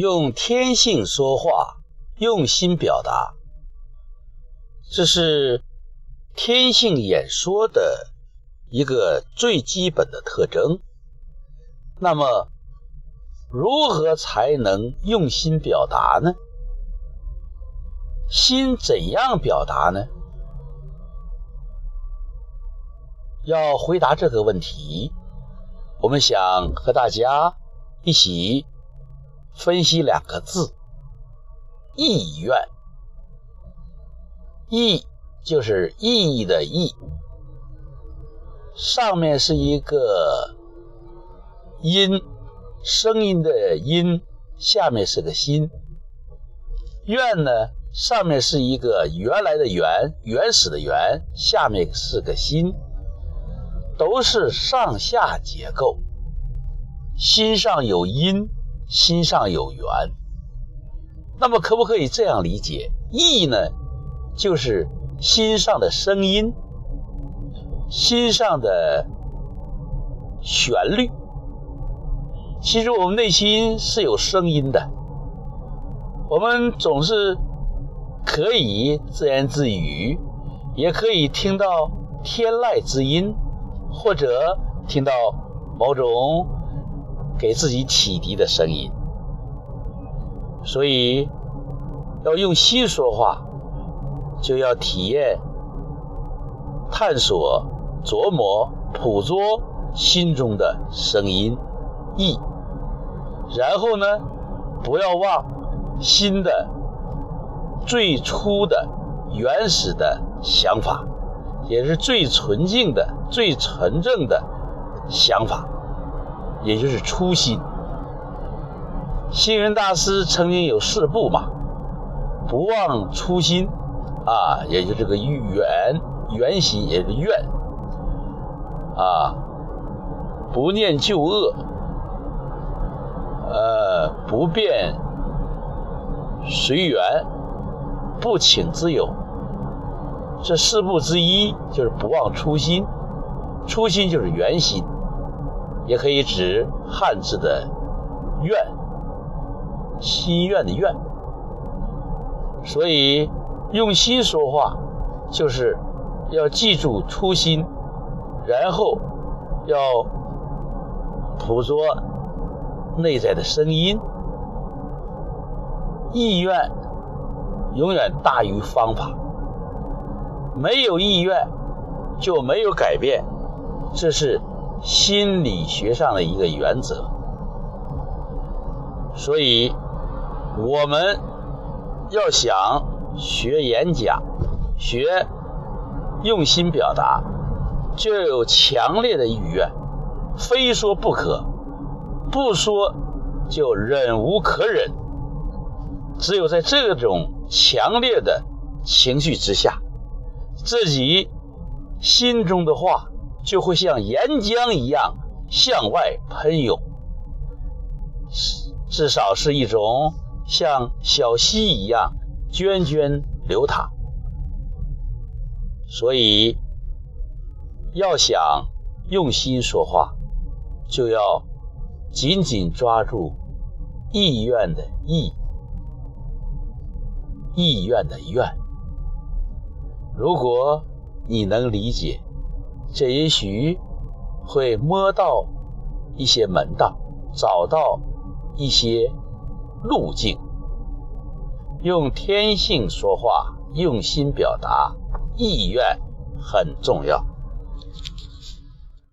用天性说话，用心表达，这是天性演说的一个最基本的特征。那么，如何才能用心表达呢？心怎样表达呢？要回答这个问题，我们想和大家一起分析两个字：意愿。意就是意义的意，上面是一个音，声音的音，下面是个心。愿呢，上面是一个原来的原，原始的原，下面是个心。都是上下结构，心上有因，心上有缘。那么可不可以这样理解？意呢，就是心上的声音，心上的旋律。其实我们内心是有声音的，我们总是可以自言自语，也可以听到天籁之音。或者听到某种给自己启迪的声音，所以要用心说话，就要体验、探索、琢磨、捕捉心中的声音意，然后呢，不要忘心的最初的原始的想法。也是最纯净的、最纯正的想法，也就是初心。星云大师曾经有四步嘛：不忘初心，啊，也就这个缘缘心，也是愿，啊，不念旧恶，呃，不变随缘，不请自由。这四步之一就是不忘初心，初心就是圆心，也可以指汉字的愿，心愿的愿。所以用心说话，就是要记住初心，然后要捕捉内在的声音，意愿永远大于方法。没有意愿，就没有改变，这是心理学上的一个原则。所以，我们要想学演讲、学用心表达，就要有强烈的意愿，非说不可，不说就忍无可忍。只有在这种强烈的情绪之下。自己心中的话就会像岩浆一样向外喷涌，至少是一种像小溪一样涓涓流淌。所以，要想用心说话，就要紧紧抓住意愿的意，意愿的愿。如果你能理解，这也许会摸到一些门道，找到一些路径。用天性说话，用心表达，意愿很重要。